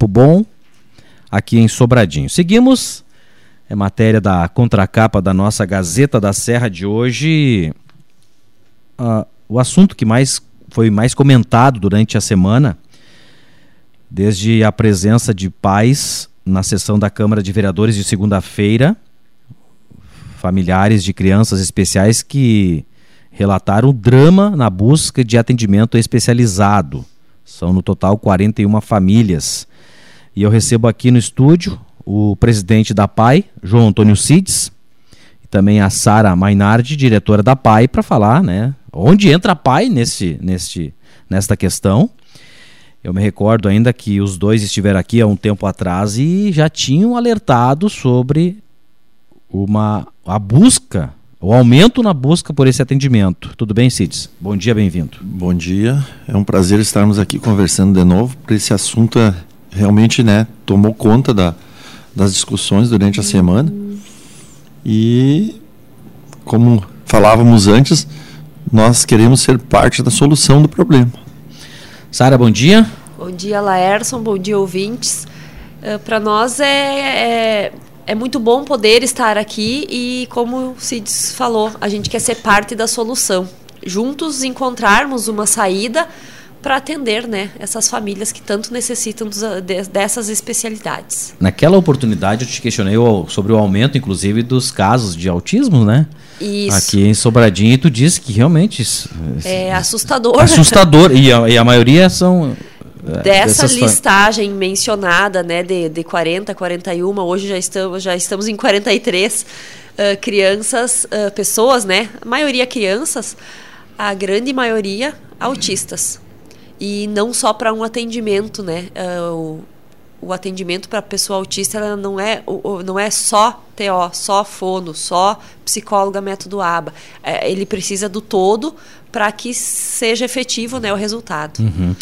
tempo bom aqui em Sobradinho. Seguimos, é matéria da contracapa da nossa Gazeta da Serra de hoje. Uh, o assunto que mais foi mais comentado durante a semana, desde a presença de pais na sessão da Câmara de Vereadores de segunda-feira, familiares de crianças especiais que relataram drama na busca de atendimento especializado. São no total 41 famílias. E eu recebo aqui no estúdio o presidente da PAI, João Antônio Cides, e também a Sara Mainardi, diretora da PAI, para falar, né, onde entra a PAI nesse, neste, nesta questão. Eu me recordo ainda que os dois estiveram aqui há um tempo atrás e já tinham alertado sobre uma a busca, o aumento na busca por esse atendimento. Tudo bem, Cides? Bom dia, bem-vindo. Bom dia. É um prazer estarmos aqui conversando de novo, porque esse assunto é, realmente né, tomou conta da, das discussões durante a semana. E como falávamos antes, nós queremos ser parte da solução do problema. Sara, bom dia. Bom dia, Laerson. Bom dia, ouvintes. Uh, Para nós é, é, é, muito bom poder estar aqui e, como o Cides falou, a gente quer ser parte da solução. Juntos encontrarmos uma saída para atender né, essas famílias que tanto necessitam dos, de, dessas especialidades. Naquela oportunidade eu te questionei sobre o aumento, inclusive, dos casos de autismo, né? Isso. Aqui em Sobradinho, e tu disse que realmente. É assustador. Assustador. E a, e a maioria são. É, Dessa listagem mencionada, né, de, de 40, 41, hoje já estamos, já estamos em 43 uh, crianças, uh, pessoas, né, a maioria crianças, a grande maioria autistas. E não só para um atendimento, né, uh, o atendimento para pessoa autista ela não é não é só TO, só fono, só psicóloga método ABA. É, ele precisa do todo para que seja efetivo né, o resultado. Uhum.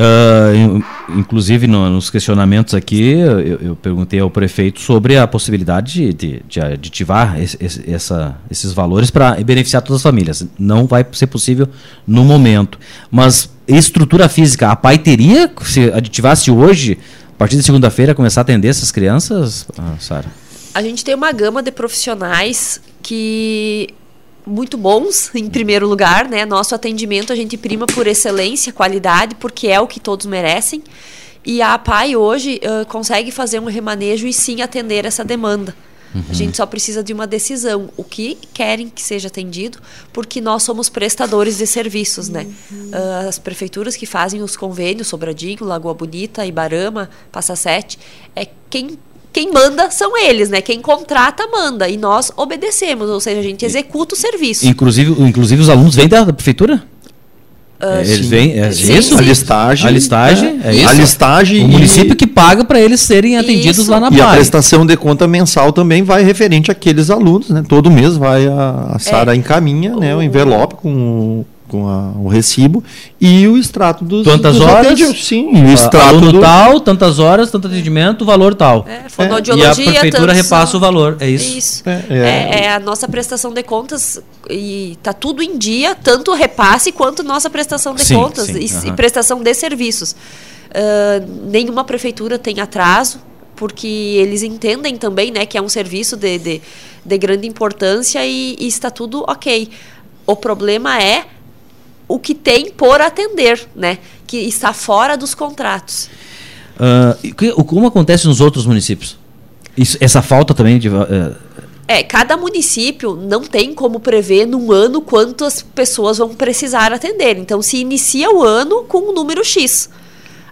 Uh, inclusive no, nos questionamentos aqui, eu, eu, perguntei ao prefeito sobre a possibilidade de, de aditivar esse, essa, esses valores para beneficiar todas as famílias. Não vai ser possível no momento. Mas estrutura física, a PAI teria, se aditivasse hoje, partir de segunda-feira começar a atender essas crianças, ah, Sara? A gente tem uma gama de profissionais que muito bons, em primeiro lugar, né? Nosso atendimento a gente prima por excelência, qualidade, porque é o que todos merecem. E a APAI hoje uh, consegue fazer um remanejo e sim atender essa demanda. Uhum. A gente só precisa de uma decisão, o que querem que seja atendido, porque nós somos prestadores de serviços, né? Uhum. Uh, as prefeituras que fazem os convênios, Sobradinho, Lagoa Bonita, Ibarama, Passa Sete, é quem quem manda são eles, né? Quem contrata manda e nós obedecemos, ou seja, a gente executa o serviço. Inclusive, inclusive os alunos vêm da prefeitura? Uh, eles vêm, é sim, isso? Sim. A listagem. A listagem, é, é isso? A listagem. O município que paga para eles serem atendidos isso. lá na E a prestação de conta mensal também vai referente àqueles alunos, né? Todo mês vai a, a Sara é. encaminha, né, o envelope com com a, o recibo e o extrato dos tantas dos horas sim o extrato do... tal tantas horas tanto atendimento valor tal é, fonoaudiologia, é. e a prefeitura repassa o valor é isso, isso. É, é, é, a nossa prestação de contas e tá tudo em dia tanto o repasse quanto nossa prestação de sim, contas sim, e, e, prestação de serviços uh, nenhuma prefeitura tem atraso porque eles entendem também né, que é um serviço de, de, de grande importância e, e está tudo ok. O problema é o que tem por atender, né? Que está fora dos contratos. Uh, como acontece nos outros municípios? Isso, essa falta também de. Uh... É, cada município não tem como prever num ano quantas pessoas vão precisar atender. Então, se inicia o ano com um número X.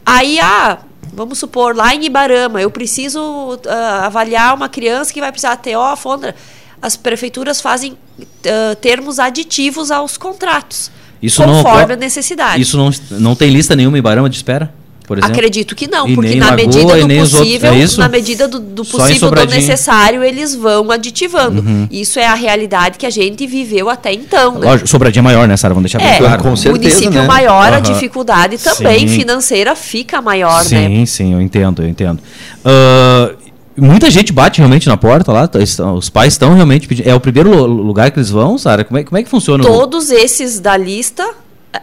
Aí, ah, vamos supor, lá em Ibarama, eu preciso uh, avaliar uma criança que vai precisar ter ó, fondra. As prefeituras fazem uh, termos aditivos aos contratos. Isso conforme não, a necessidade. Isso não, não tem lista nenhuma em Barama de espera? Por exemplo? Acredito que não, e porque na Lagoa, medida do possível, é na medida do, do possível do necessário, eles vão aditivando. Uhum. Isso é a realidade que a gente viveu até então. Né? Lógico, Sobradinho é maior, né, Sara? Vamos deixar bem é, claro. Com certeza, o município né? maior, uhum. a dificuldade também sim. financeira fica maior, sim, né? Sim, sim, eu entendo, eu entendo. Uh, muita gente bate realmente na porta lá, tá, os pais estão realmente pedindo. É o primeiro lugar que eles vão, Sara? Como é, como é que funciona? Todos esses da lista.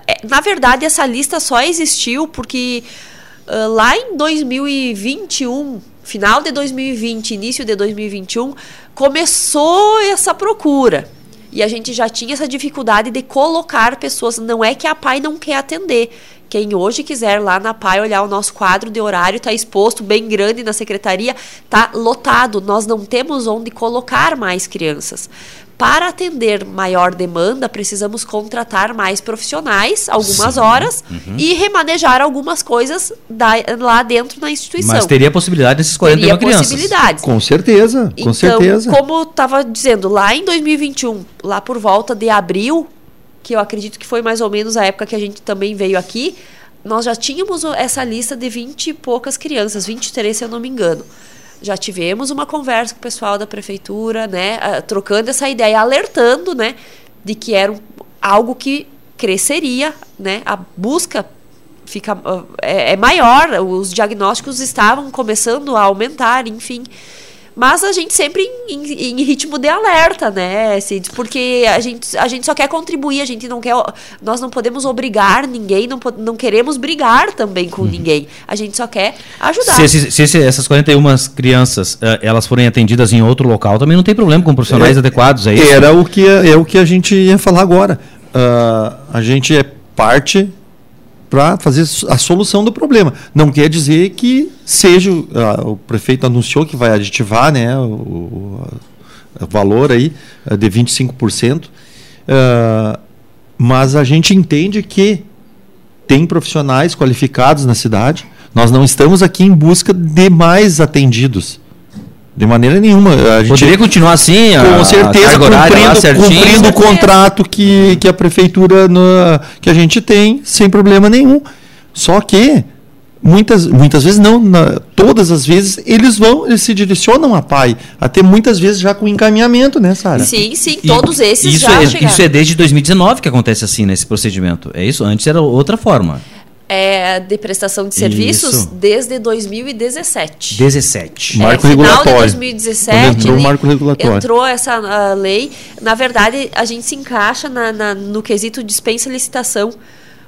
É, na verdade, essa lista só existiu porque Uh, lá em 2021, final de 2020, início de 2021, começou essa procura. E a gente já tinha essa dificuldade de colocar pessoas. Não é que a PAI não quer atender. Quem hoje quiser lá na PAI olhar o nosso quadro de horário, está exposto bem grande na secretaria, está lotado. Nós não temos onde colocar mais crianças. Para atender maior demanda, precisamos contratar mais profissionais, algumas Sim. horas, uhum. e remanejar algumas coisas da, lá dentro na instituição. Mas teria possibilidade desses 41 teria crianças? possibilidades. Com certeza, com então, certeza. como estava dizendo, lá em 2021, lá por volta de abril, que eu acredito que foi mais ou menos a época que a gente também veio aqui, nós já tínhamos essa lista de 20 e poucas crianças, 23 se eu não me engano já tivemos uma conversa com o pessoal da prefeitura, né, trocando essa ideia, alertando, né, de que era algo que cresceria, né, a busca fica é, é maior, os diagnósticos estavam começando a aumentar, enfim. Mas a gente sempre em, em, em, ritmo de alerta, né, Cid? Porque a gente, a gente só quer contribuir, a gente não quer. Nós não podemos obrigar ninguém, não, não queremos brigar também com uhum. ninguém. A gente só quer ajudar. Se, se, se, essas 41 crianças uh, elas forem atendidas em outro local, também não tem problema com profissionais é, adequados, é isso? Era o que, é o que a gente ia falar agora. Uh, a gente é parte para fazer a solução do problema. Não quer dizer que seja o prefeito anunciou que vai aditivar, né, o, o, valor aí uh, de 25%, uh, mas a gente entende que tem profissionais qualificados na cidade. Nós não estamos aqui em busca de mais atendidos. De maneira nenhuma. A gente, Poderia continuar assim? Com a, certeza, a cumprindo, cumprindo o contrato que, que a prefeitura no, que a gente tem, sem problema nenhum. Só que muitas, muitas vezes não, na, todas as vezes eles vão, eles se direcionam a pai, até muitas vezes já com encaminhamento, né, Sara? Sim, sim, todos e, esses isso já é, Isso é desde 2019 que acontece assim nesse procedimento. É isso? Antes era outra forma é, de prestação de serviços Isso. desde 2017. 17. É, marco final regulatório. de 2017 entrou, marco regulatório. entrou essa uh, lei. Na verdade, a gente se encaixa na, na, no quesito dispensa licitação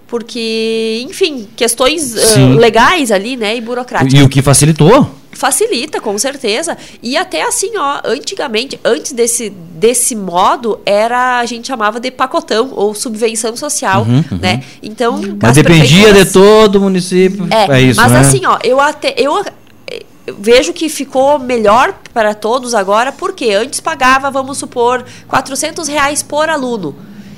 porque, enfim, questões uh, legais ali, né, e burocráticas. E o que facilitou? Facilita, com certeza. E até assim, ó, antigamente, antes desse, desse modo, era a gente chamava de pacotão ou subvenção social, uhum, uhum. né? Então, mas dependia de todo o município. É, é isso, mas né? assim, ó, eu até eu vejo que ficou melhor para todos agora, porque antes pagava, vamos supor, 400 reais por aluno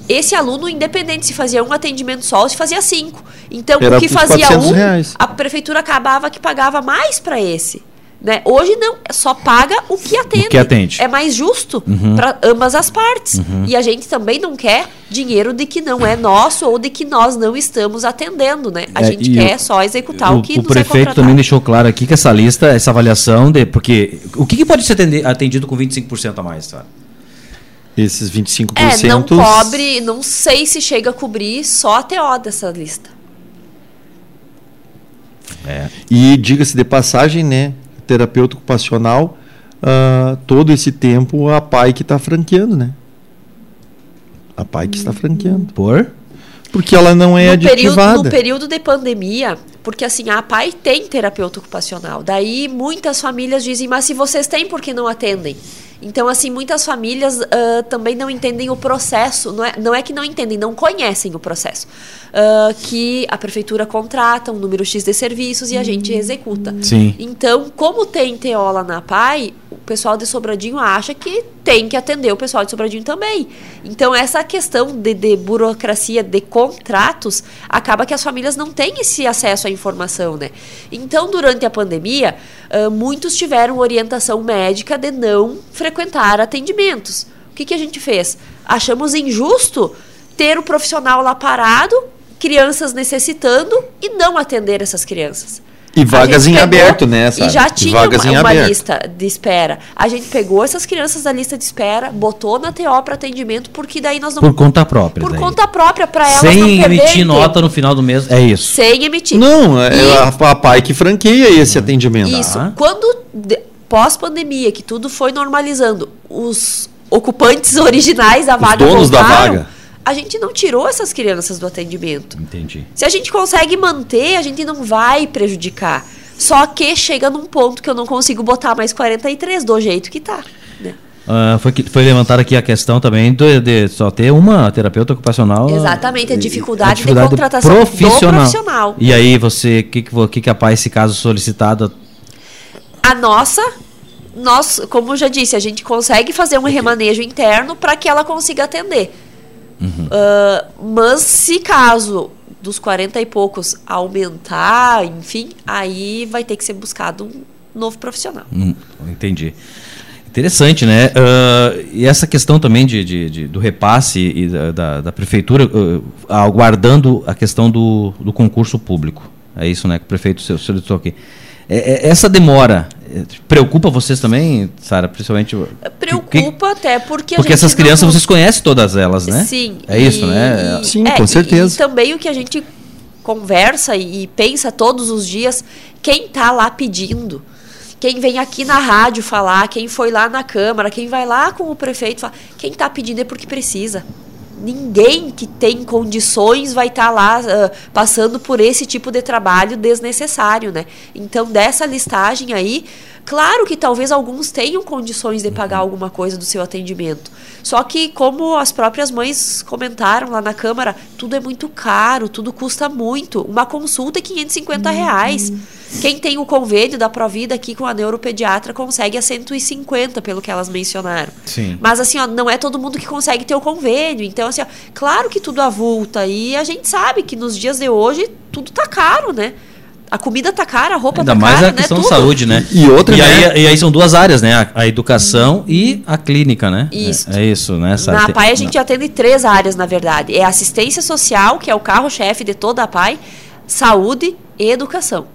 esse aluno, independente se fazia um atendimento só ou se fazia cinco. Então, Era o que fazia um, reais. a prefeitura acabava que pagava mais para esse. Né? Hoje não, só paga o que atende. O que atende. É mais justo uhum. para ambas as partes. Uhum. E a gente também não quer dinheiro de que não é nosso ou de que nós não estamos atendendo, né? A é, gente quer o, só executar o, o que o nos O prefeito é também deixou claro aqui que essa lista, essa avaliação de porque o que, que pode ser atendido com 25% a mais, tá? Esses 25%. É, não cobre, não sei se chega a cobrir só a TO dessa lista. É. E diga-se de passagem, né? Terapeuta ocupacional, uh, todo esse tempo a PAI que está franqueando, né? A PAI que está franqueando. Por? Porque ela não é no aditivada. Período, no período de pandemia, porque assim, a PAI tem terapeuta ocupacional. Daí muitas famílias dizem, mas se vocês têm, por que não atendem? Então, assim, muitas famílias uh, também não entendem o processo. Não é, não é que não entendem, não conhecem o processo. Uh, que a prefeitura contrata um número X de serviços e a gente executa. Sim. Então, como tem teola na PAI, o pessoal de Sobradinho acha que tem que atender o pessoal de Sobradinho também. Então, essa questão de, de burocracia, de contratos, acaba que as famílias não têm esse acesso à informação, né? Então, durante a pandemia, uh, muitos tiveram orientação médica de não frequentar atendimentos. O que, que a gente fez? Achamos injusto ter o profissional lá parado crianças necessitando e não atender essas crianças. E vagas em pegou, aberto, né? Sabe? E já tinha vagas uma, uma lista de espera. A gente pegou essas crianças da lista de espera, botou na TO para atendimento, porque daí nós não. Por conta própria. Por daí. conta própria, para elas Sem não emitir nota no final do mês. É isso. Sem emitir. Não, é e... a, a pai que franqueia esse atendimento. Isso. Ah. Quando, pós-pandemia, que tudo foi normalizando, os ocupantes originais da vaga os donos voltaram, da vaga a gente não tirou essas crianças do atendimento. Entendi. Se a gente consegue manter, a gente não vai prejudicar. Só que chega num ponto que eu não consigo botar mais 43 do jeito que tá. Né? Uh, foi, foi levantada aqui a questão também de, de, só ter uma terapeuta ocupacional. Exatamente, a dificuldade, a dificuldade de contratação profissional. do profissional. E aí, você, o que, que, que a PAI, esse caso solicitado? A nossa, nós, como eu já disse, a gente consegue fazer um remanejo interno para que ela consiga atender. Uhum. Uh, mas se caso dos 40 e poucos aumentar, enfim, aí vai ter que ser buscado um novo profissional. Hum, entendi. Interessante, né? Uh, e essa questão também de, de, de do repasse e da, da, da prefeitura, uh, aguardando a questão do, do concurso público. É isso, né? Que o prefeito solicitou aqui. É, é, essa demora preocupa vocês também, Sara, principalmente? Preocupa que, até porque porque essas crianças não... vocês conhecem todas elas, né? Sim. É isso, né? Sim, é, com certeza. E, e, também o que a gente conversa e, e pensa todos os dias, quem está lá pedindo, quem vem aqui na rádio falar, quem foi lá na Câmara, quem vai lá com o prefeito falar, quem está pedindo é porque precisa ninguém que tem condições vai estar tá lá uh, passando por esse tipo de trabalho desnecessário, né? Então, dessa listagem aí, claro que talvez alguns tenham condições de pagar alguma coisa do seu atendimento. Só que, como as próprias mães comentaram lá na Câmara, tudo é muito caro, tudo custa muito. Uma consulta é 550 reais. Uhum. Quem tem o convênio da Provida aqui com a neuropediatra consegue a 150, pelo que elas mencionaram. Sim. Mas assim, ó, não é todo mundo que consegue ter o convênio. Então, assim, ó, claro que tudo avulta. E a gente sabe que nos dias de hoje tudo tá caro, né? A comida tá cara, a roupa Ainda tá mais cara, a questão né? de saúde, né? E outra, e, né? aí, e aí são duas áreas, né? A, a educação e a clínica, né? Isso. É, é isso, né? Na APAI a gente atende três áreas, na verdade. É assistência social, que é o carro-chefe de toda a APAI, saúde e educação.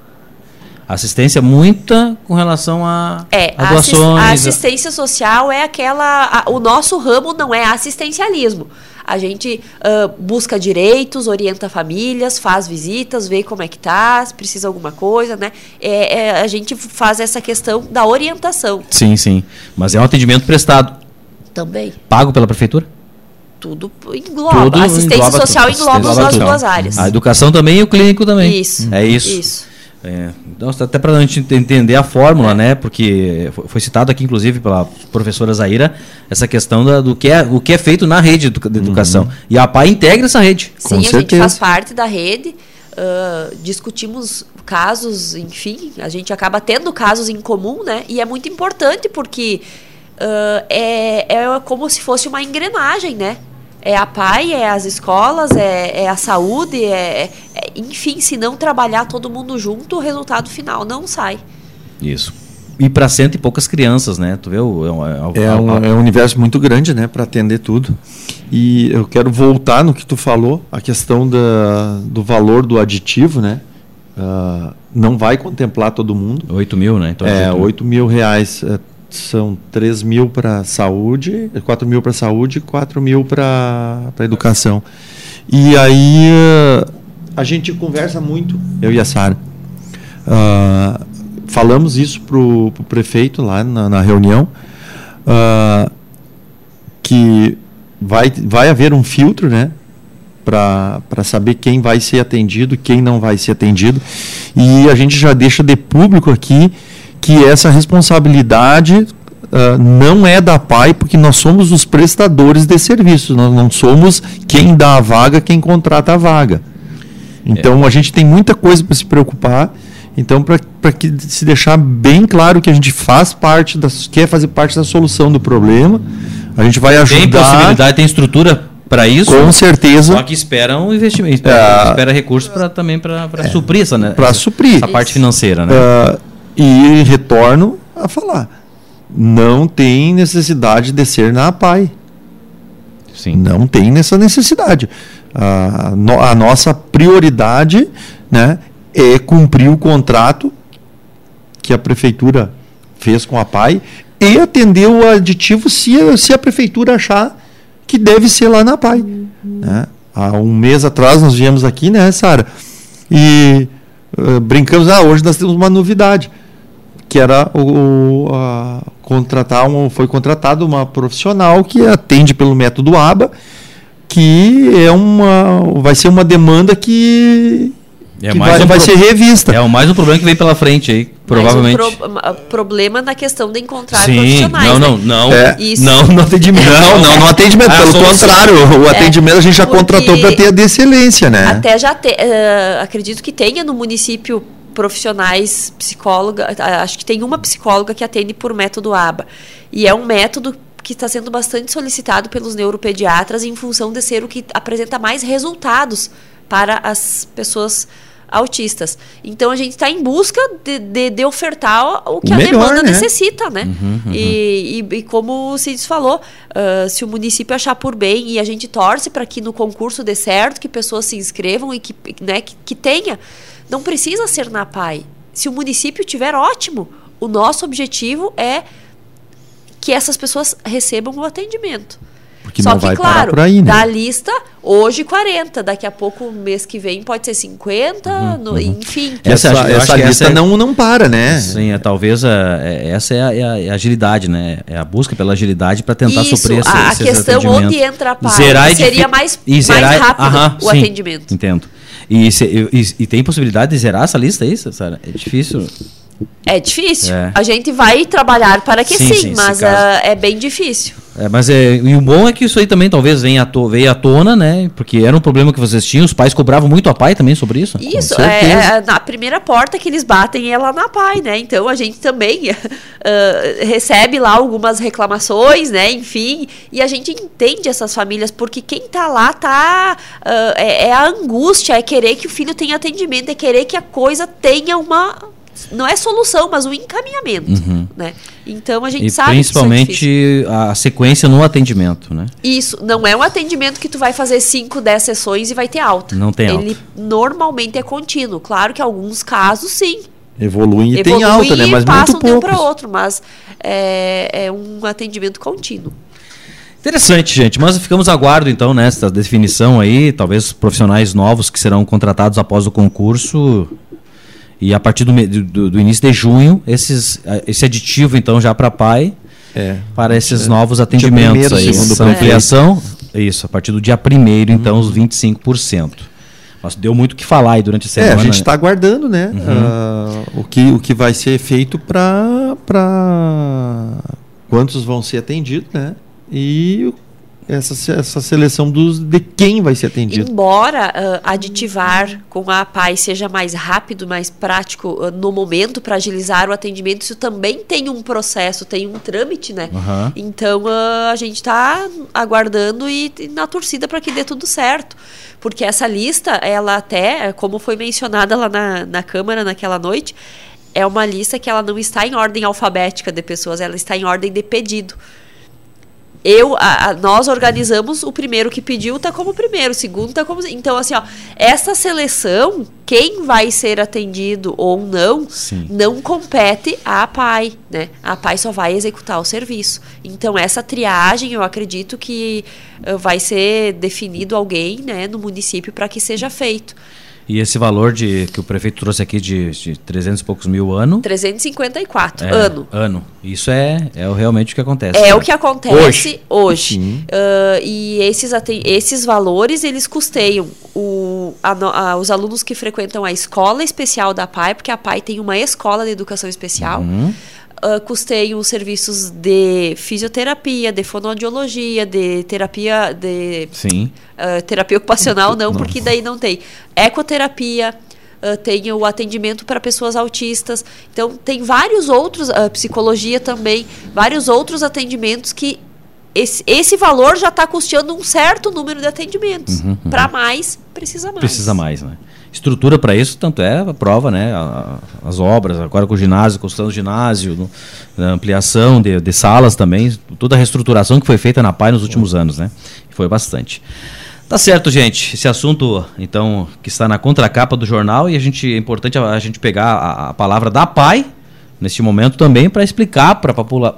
Assistência muita com relação a, é, a doações. A assistência social é aquela. A, o nosso ramo não é assistencialismo. A gente uh, busca direitos, orienta famílias, faz visitas, vê como é que tá, se precisa alguma coisa, né? É, é, a gente faz essa questão da orientação. Sim, sim. Mas é um atendimento prestado. Também. Pago pela prefeitura? Tudo engloba. Tudo assistência engloba social tudo. engloba, as duas áreas. A educação também e o clínico também. Isso. É isso. Isso. É, então, até para a gente entender a fórmula, é. né? Porque foi citado aqui, inclusive, pela professora Zaira, essa questão da, do que é, o que é feito na rede de educação. Uhum. E a PAI integra essa rede. Sim, Com a certeza. gente faz parte da rede. Uh, discutimos casos, enfim, a gente acaba tendo casos em comum, né? E é muito importante porque uh, é, é como se fosse uma engrenagem, né? É a PAI, é as escolas, é, é a saúde, é, é, enfim, se não trabalhar todo mundo junto, o resultado final não sai. Isso. E para cento e poucas crianças, né? Tu vê? O, é, é, um, é um universo muito grande, né? Para atender tudo. E eu quero voltar no que tu falou, a questão da, do valor do aditivo, né? Uh, não vai contemplar todo mundo. 8 mil, né? Então, é, 8 mil reais é, são 3 mil para saúde, 4 mil para saúde e 4 mil para educação. E aí uh, a gente conversa muito, eu e a Sara. Uh, falamos isso para o prefeito lá na, na reunião, uh, que vai, vai haver um filtro, né? para saber quem vai ser atendido, quem não vai ser atendido. E a gente já deixa de público aqui que essa responsabilidade uh, não é da PAI, porque nós somos os prestadores de serviços, nós não somos quem dá a vaga, quem contrata a vaga. Então é. a gente tem muita coisa para se preocupar. Então, para que se deixar bem claro que a gente faz parte, da, quer fazer parte da solução do problema, a gente vai ajudar. Tem possibilidade, tem estrutura para isso. Com certeza. Só que espera um investimento, espera, é, espera recursos para também para é, suprir essa, né, para suprir essa parte financeira, né? Uh, e retorno a falar. Não tem necessidade de ser na APAI. Sim. Não tem essa necessidade. A, no, a nossa prioridade né, é cumprir o contrato que a prefeitura fez com a PAI e atender o aditivo se, se a prefeitura achar que deve ser lá na PAI. Uhum. Né? Há um mês atrás nós viemos aqui, né, Sara? E uh, brincamos, ah, hoje nós temos uma novidade que era o, a, contratar um, foi contratado uma profissional que atende pelo método ABA, que é uma vai ser uma demanda que, É que mais vai, um vai pro- ser revista. É o mais um problema que vem pela frente aí, provavelmente. O pro- problema na questão de encontrar Sim, profissionais. não, né? não, não. É. Isso. Não, no atendimento. Não, não, no atendimento, Ah, pelo contrário, o atendimento a gente já porque- contratou para ter a de excelência, né? Até já te, eh, acredito que tenha no município profissionais psicóloga, acho que tem uma psicóloga que atende por método ABA. E é um método que está sendo bastante solicitado pelos neuropediatras em função de ser o que apresenta mais resultados para as pessoas autistas. Então a gente está em busca de, de, de ofertar o que O a melhor, demanda né? necessita, né? E, e, e como o Cides falou, ah, se o município achar por bem e a gente torce para que no concurso dê certo, que pessoas se inscrevam e que, né, que, que tenha, não precisa ser na PAI. Se o município tiver ótimo, o nosso objetivo é que essas pessoas recebam o atendimento. Porque Só não que, vai claro, parar por aí, né? da lista, hoje 40, daqui a pouco, mês que vem, pode ser 50, no- enfim. Essa- Essa, eu acho que essa essa lista é- não, não para, né? Sim, é, talvez a- é- essa é a, é a- é a agilidade, né? É a busca pela agilidade para tentar Isso, suprir esse, a, a questão onde entra a é seria mais, e zerar mais rápido aham, o sim, atendimento. Entendo. E, se- e- e- tem possibilidade de zerar essa lista aí, Sara? É difícil. É difícil. É. A gente vai trabalhar para que Sim, sim, sim, mas ah, é bem difícil. É, mas é, e o bom é que isso aí também talvez venha à, to, veio à tona, né? Porque era um problema que vocês tinham, os pais cobravam muito a pai também sobre isso. Isso, é, certeza. é na primeira porta que eles batem é lá na PAI, né? Então a gente também ah, recebe lá algumas reclamações, né? Enfim, e a gente entende essas famílias, porque quem tá lá tá. ah, é, é a angústia, é querer que o filho tenha atendimento, é querer que a coisa tenha uma. Não é solução, mas um encaminhamento, né? Então a gente Uhum. E sabe que é principalmente a sequência no atendimento, né? Isso, não é um atendimento que tu vai fazer 5, 10 sessões e vai ter alta. Não tem Ele alta. normalmente é contínuo. Claro que alguns casos, sim. Evoluem e tem Evoluem alta, né? Mas passam muito de um para outro, mas é, é um atendimento contínuo. Interessante, gente. Mas ficamos aguardo, então, nessa definição aí. Talvez profissionais novos que serão contratados após o concurso. E a partir do, do- do início de junho, esses, esse aditivo, então, já para pai, É. para esses É. novos atendimentos primeiro, aí. segundo Essa ampliação, isso, a partir do dia 1 então, os 25%. Mas deu muito o que falar aí durante a É, semana. a gente né? está aguardando, né? ah, o, que, o que vai ser feito para quantos vão ser atendidos, né? E essa, essa seleção dos, de quem vai ser atendido. Embora ah, aditivar com a PAI seja mais rápido, mais prático ah, no momento para agilizar o atendimento, isso também tem um processo, tem um trâmite, né? Aham. Então ah, a gente está aguardando e, e na torcida para que dê tudo certo. Porque essa lista, ela até, como foi mencionada lá na, na Câmara naquela noite, é uma lista que ela não está em ordem alfabética de pessoas, ela está em ordem de pedido. Eu, a- a- nós organizamos o primeiro que pediu tá como primeiro, o segundo tá como então assim ó, essa seleção, quem vai ser atendido ou não, Sim. não compete à PAI, né? A PAI só vai executar o serviço. Então essa triagem, eu acredito que eh, vai ser definido alguém, né, no município para que seja feito. E esse valor de, que o prefeito trouxe aqui de, de 300 e poucos mil ano. 354 é, ano. Ano. Isso é, é realmente o que acontece. É né? o que acontece Hoje. hoje. Ah, e esses, esses valores, eles custeiam o, a a- os alunos que frequentam a escola especial da PAI, porque a PAI tem uma escola de educação especial. Uhum. Custeiam os serviços de fisioterapia, de fonoaudiologia, de terapia, de Sim. ah, terapia ocupacional não, porque daí não tem. Ecoterapia, ah, tem o atendimento para pessoas autistas. Então, tem vários outros, ah, psicologia também, vários outros atendimentos que esse, esse valor já está custeando um certo número de atendimentos. Para mais, precisa mais. Precisa mais, né? Estrutura para isso, tanto é a prova, né? a- as obras, agora com o ginásio, construção do ginásio, no- na ampliação de, de salas também, toda a reestruturação que foi feita na PAI nos últimos anos, né? Foi bastante. Tá certo, gente. Esse assunto, então, que está na contracapa do jornal, e a gente é importante a, a gente pegar a, a palavra da PAI neste momento também para explicar para a popula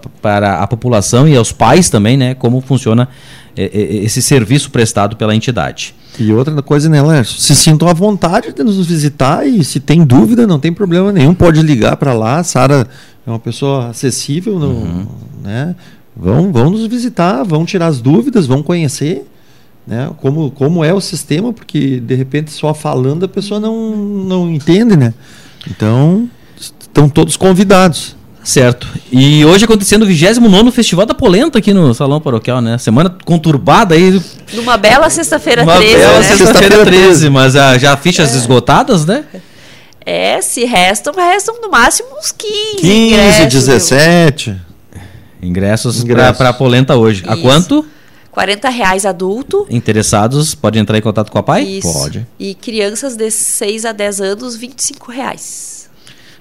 a população e aos pais também, né, como funciona eh, eh, esse serviço prestado pela entidade. E outra coisa, né, Lércio? Se sintam à vontade de nos visitar e se tem dúvida, não tem problema nenhum, pode ligar para lá. Sara é uma pessoa acessível, no, Uhum. né? Vão, vão nos visitar, vão tirar as dúvidas, vão conhecer. né? Como, como é o sistema, porque de repente só falando a pessoa não, não entende, né? Então, estão todos convidados. Certo. E hoje acontecendo o 29 Festival da Polenta aqui no Salão Paroquial, né? Semana conturbada aí. Numa bela sexta-feira Uma 13, bela né? sexta-feira 13, mas ah, já fichas esgotadas, né? É, se restam, restam no máximo uns 15. 15, ingressos, 17. Ingressos, Ingressos. para a Polenta hoje. A Isso. quanto? 40 reais adulto. Interessados, podem entrar em contato com a PAI? Isso. Pode. E crianças de 6 a 10 anos, 25 reais.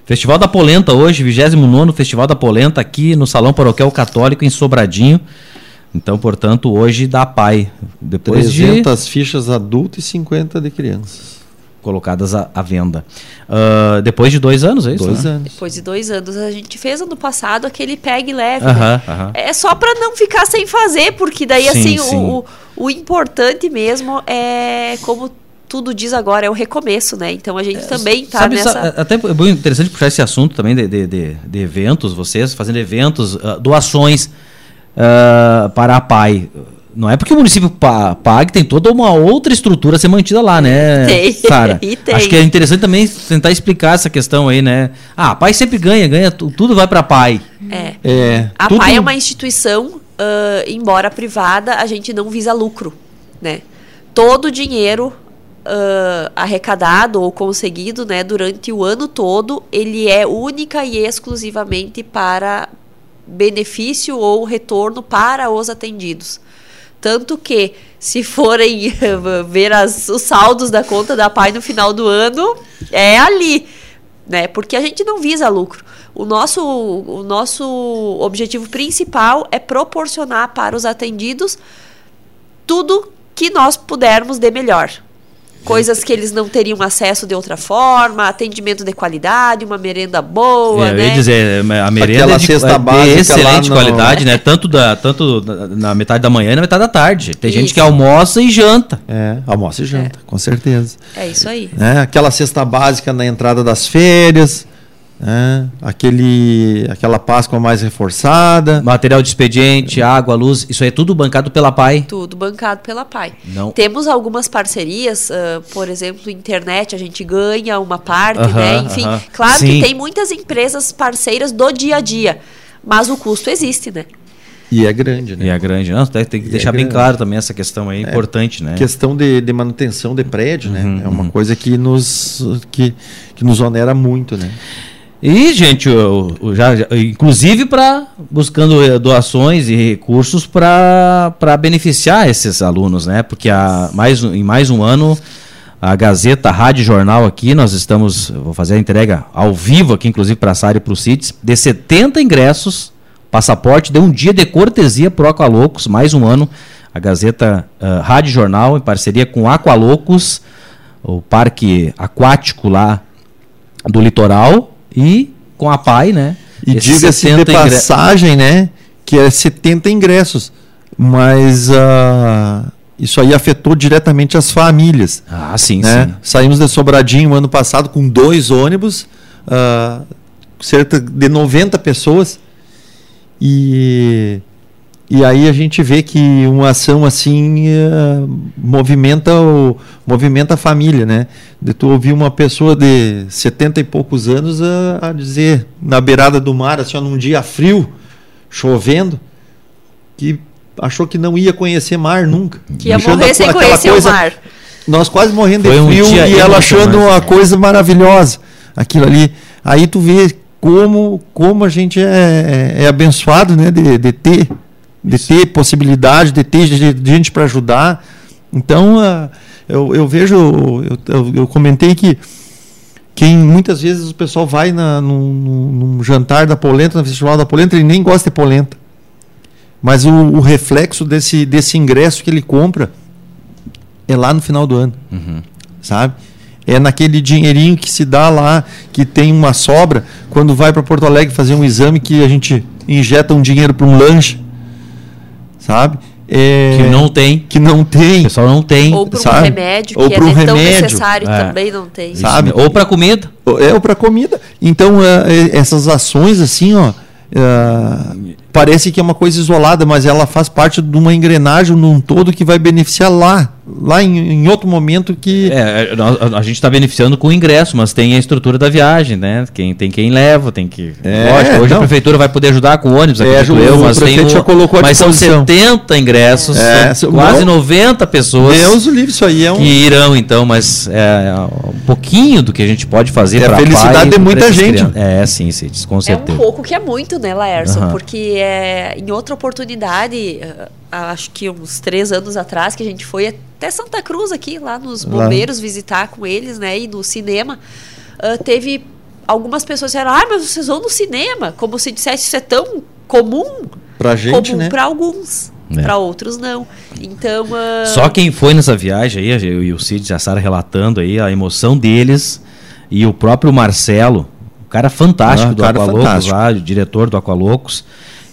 Festival da Polenta hoje, 29 Festival da Polenta aqui no Salão Paroquial Católico em Sobradinho. Então, portanto, hoje da PAI. Depois de 300 fichas adulto e 50 de crianças. colocadas à, à venda. Ah, depois de dois anos, é isso? Dois né? anos. Depois de dois anos, a gente fez ano passado aquele pegue leve. Aham, né? aham. É só para não ficar sem fazer, porque daí, Sim, assim, sim. O, o, o importante mesmo é, como tudo diz agora, é o recomeço, né? Então a gente também tá Sabe, nessa. sa- até é bem interessante puxar esse assunto também de, de, de- de eventos, vocês fazendo eventos, ah, doações ah, para a PAI. Não é porque o município pa- pague, tem toda uma outra estrutura a ser mantida lá, né, Tem, Sara? Acho que é interessante também tentar explicar essa questão aí, né? Ah, a PAI sempre ganha, ganha, tu- tudo vai para a PAI. É. É, A tudo- PAI é uma instituição, ah, embora privada, a gente não visa lucro, né? Todo o dinheiro ah, arrecadado ou conseguido, né, durante o ano todo, ele é única e exclusivamente para benefício ou retorno para os atendidos. Tanto que, se forem ver as- os saldos da conta da PAI no final do ano, é ali, né? Porque a gente não visa lucro. O nosso, o nosso objetivo principal é proporcionar para os atendidos tudo que nós pudermos de melhor. Coisas que eles não teriam acesso de outra forma, atendimento de qualidade, uma merenda boa, É, eu né? ia dizer, a merenda Aquela é de, cesta é de básica lá excelente qualidade, né? Tanto, da, tanto na, metade da manhã e na metade da tarde. Tem gente Isso. que almoça e janta. É, almoço e janta, com certeza. É isso aí. né? Aquela cesta básica na entrada das férias, né? Aquele, aquela Páscoa mais reforçada. Material de expediente, água, luz, isso aí é tudo bancado pela PAI. Tudo bancado pela PAI. Não. Temos algumas parcerias, ah, por exemplo, internet, a gente ganha uma parte, Aham, né? Enfim, aham. claro Sim. que tem muitas empresas parceiras do dia a dia, mas o custo existe, né? E é grande, né? E a grande, não, tem, que E é deixar bem grande. claro também essa questão aí, importante, né? Questão de, de manutenção de prédio, Uhum, né? É uma coisa que nos, que, que nos onera muito, né? E, gente, o- o- já, inclusive para buscando eh, doações e recursos para beneficiar esses alunos, né? Porque há mais, em mais um ano a Gazeta Rádio Jornal aqui, nós estamos, eu vou fazer a entrega ao vivo aqui, inclusive para a Sara e para o CITES, de 70 ingressos, passaporte de um dia de cortesia para o Aqualocos, mais um ano, a Gazeta ah, Rádio Jornal, em parceria com Aqualocos, o parque aquático lá do litoral e com a PAI, né? E diga-se de 70 ingre- passagem, né? Que é 70 ingressos. Mas ah, isso aí afetou diretamente as famílias. Ah, sim, né? sim. Saímos de Sobradinho ano passado com dois ônibus, ah, cerca de 90 pessoas. E, e aí a gente vê que uma ação assim ah, movimenta, o, movimenta a família, né? De tu ouvir uma pessoa de 70 e poucos anos a, a dizer na beirada do mar, assim, ó, num dia frio, chovendo, que achou que não ia conhecer mar nunca. Que ia morrer sem conhecer coisa- o mar. nós quase morrendo Foi de um frio dia e ela achando emocionante, uma coisa maravilhosa. Aquilo ali. Aí tu vê como, como a gente é, é, é abençoado né? de, de ter de ter possibilidade, de ter ge- gente para ajudar. Então, ah, eu, eu vejo, eu, eu, eu comentei que quem muitas vezes o pessoal vai na, num, num- num jantar da polenta, no festival da polenta, ele nem gosta de polenta. Mas o, o reflexo desse, desse ingresso que ele compra é lá no final do ano, Uhum. sabe? É naquele dinheirinho que se dá lá, que tem uma sobra, quando vai para Porto Alegre fazer um exame que a gente injeta um dinheiro para um lanche, sabe? É, Que não tem. que não O tem, pessoal não tem. Ou para um sabe? remédio, Ou que um é tão remédio. necessário É. também não tem. Sabe? Ou para comida. é para comida. Então, é, é, essas ações assim, ó, é, parece que é uma coisa isolada, mas ela faz parte de uma engrenagem num todo que vai beneficiar lá, lá em, em outro momento que. É, a, a gente está beneficiando com o ingresso, mas tem a estrutura da viagem, né? Quem, tem quem leva, tem que. É, Lógico, hoje não. a prefeitura vai poder ajudar com o ônibus, É, acredito eu, mas tem o- já colocou Mas são disposição. 70 ingressos, É, são não- quase 90 pessoas Deus o livre, isso aí é um. que irão, então, mas é um pouquinho do que a gente pode fazer É a para felicidade de muita gente. É, sim, sim, com É certeza. um pouco que é muito, né, Laércio? Porque é, em outra oportunidade, eh, acho que uns três anos atrás, que a gente foi até Santa Cruz aqui, lá nos Lá. bombeiros, visitar com eles, né? E no cinema, ah, teve algumas pessoas que disseram, ah, mas vocês vão no cinema, como se dissesse isso é tão comum, Pra gente, comum né? para alguns. É. Para outros não. Então. ah, Só quem foi nessa viagem aí, eu e o Cid e a Sara relatando aí a emoção deles e o próprio Marcelo, o cara fantástico Ah, do cara Aqualocos fantástico. lá, o diretor do Aqualocos.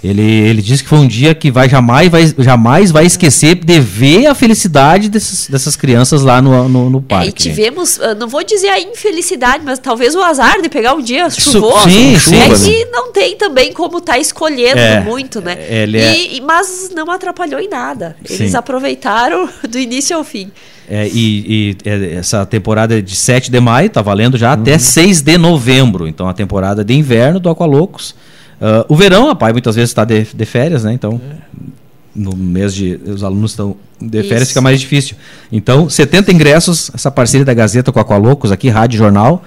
Ele, ele disse que foi um dia que vai jamais vai, jamais vai esquecer de ver a felicidade desses, dessas crianças lá no, no, no É, parque. e né? tivemos, ah, não vou dizer a infelicidade, mas talvez o azar de pegar um dia Su- chuvoso. sim, é sim. que não tem também como tá escolhendo É, muito, né? ele é- E- mas não atrapalhou em nada. Eles Sim. aproveitaram do início ao fim. É, e e, é, essa temporada é de 7 de maio, tá valendo já Uhum. até 6 de novembro. Então a temporada de inverno do Aqualocos. Ah, o verão, a pai muitas vezes está de, de férias, né? Então, no mês de. Os alunos estão de férias, Isso. fica mais difícil. Então, 70 ingressos, essa parceria da Gazeta com a Aqualocos, aqui, Rádio Jornal,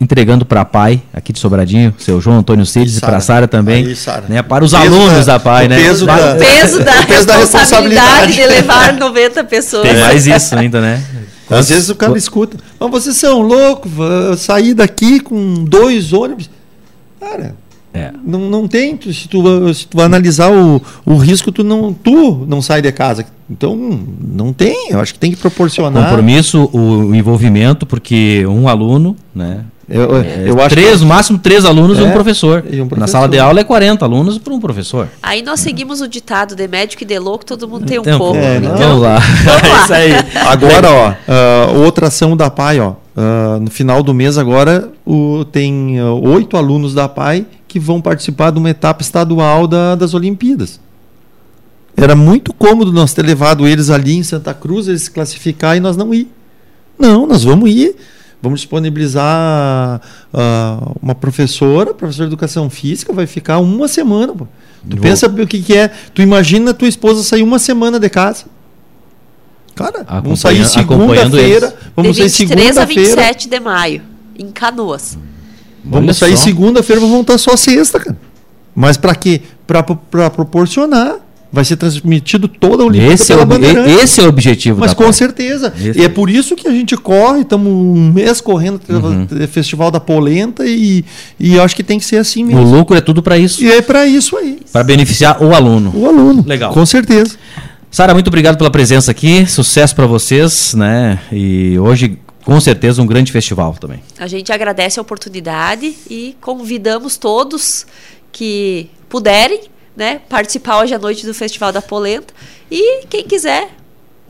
entregando para a pai, aqui de Sobradinho, seu João Antônio Cides e para a Sara também. Aí. Né, para os alunos da- da, pai, o né? peso da- O peso da O peso da responsabilidade de levar 90 pessoas. Tem mais isso ainda, né? Às vezes o cara escuta, mas vocês são loucos, sair daqui com dois ônibus. Cara, É. não, não tem. Se tu, se tu analisar o, o risco, tu não, tu não sai de casa. Então, não tem. Eu acho que tem que proporcionar. compromisso, o envolvimento, porque um aluno, né? Eu, eu, é, acho três, que, no máximo três alunos e É, um professor. e um Na professor. sala de aula é 40 alunos para um professor. Aí nós seguimos o ditado de médico e de louco, todo mundo tem um Então, pouco. é, então, Vamos lá. vamos lá. É isso aí. Agora, ó, ah, outra ação da PAI, ó. ah, no final do mês agora o, tem ah, oito alunos da PAI que vão participar de uma etapa estadual da- das Olimpíadas. Era muito cômodo nós ter levado eles ali em Santa Cruz, eles se classificar e nós não ir. Não, nós vamos ir. Vamos disponibilizar ah, uma professora, professora de educação física, vai ficar uma semana. Pô. Tu Vou- pensa o que, que é? Tu imagina tua esposa sair uma semana de casa. Cara, vamos sair segunda-feira. Vamos de sair 23 a segunda-feira. 27 de maio, em Canoas. Vamos Olha sair segunda-feira, vamos voltar só sexta, cara. Mas para quê? Para proporcionar. Vai ser transmitido toda a Olimpíada Esse é, o, pela Bandeirante. e- esse é o objetivo Mas da com PAI. certeza. Esse E é. é por isso que a gente corre, estamos um mês correndo Uhum. Festival da Polenta e, e acho que tem que ser assim O mesmo. lucro é tudo para isso, E é para isso aí. para beneficiar o aluno. O aluno. Legal. Com certeza. Sara, muito obrigado pela presença aqui. Sucesso para vocês, né? E hoje, com certeza, um grande festival também. A gente agradece a oportunidade e convidamos todos que puderem né, participar hoje à noite do Festival da Polenta. E quem quiser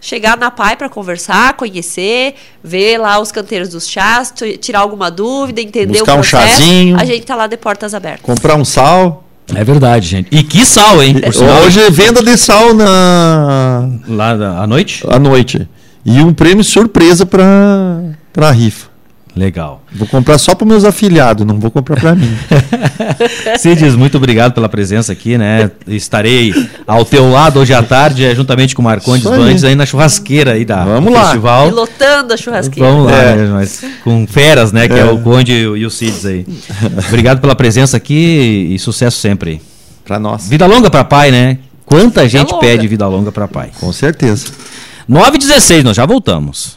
chegar na PAI para conversar, conhecer, ver lá os canteiros dos chás, tirar alguma dúvida, entender Buscar o um processo, chazinho. a gente tá lá de portas abertas. Comprar um sal. É verdade, gente. E que sal, hein? Por sinal, Hoje é venda de sal na lá à noite? à noite. E um prêmio surpresa para para rifa. Legal. Vou comprar só para meus afiliados, não vou comprar para mim. Cides, muito obrigado pela presença aqui, né? Estarei ao teu lado hoje à tarde, eh, juntamente com o Marcondes aí. Bandes, aí na churrasqueira aí da, Vamos lá. festival. Pilotando a churrasqueira. Vamos lá, É. né, mas com feras, né? Que é, É. o Conde e o, Cides aí. Obrigado pela presença aqui e sucesso sempre aí. para nós. Vida longa pra pai, né? Quanta gente longa. pede vida longa pra pai. Com certeza. 9h16, nós já voltamos.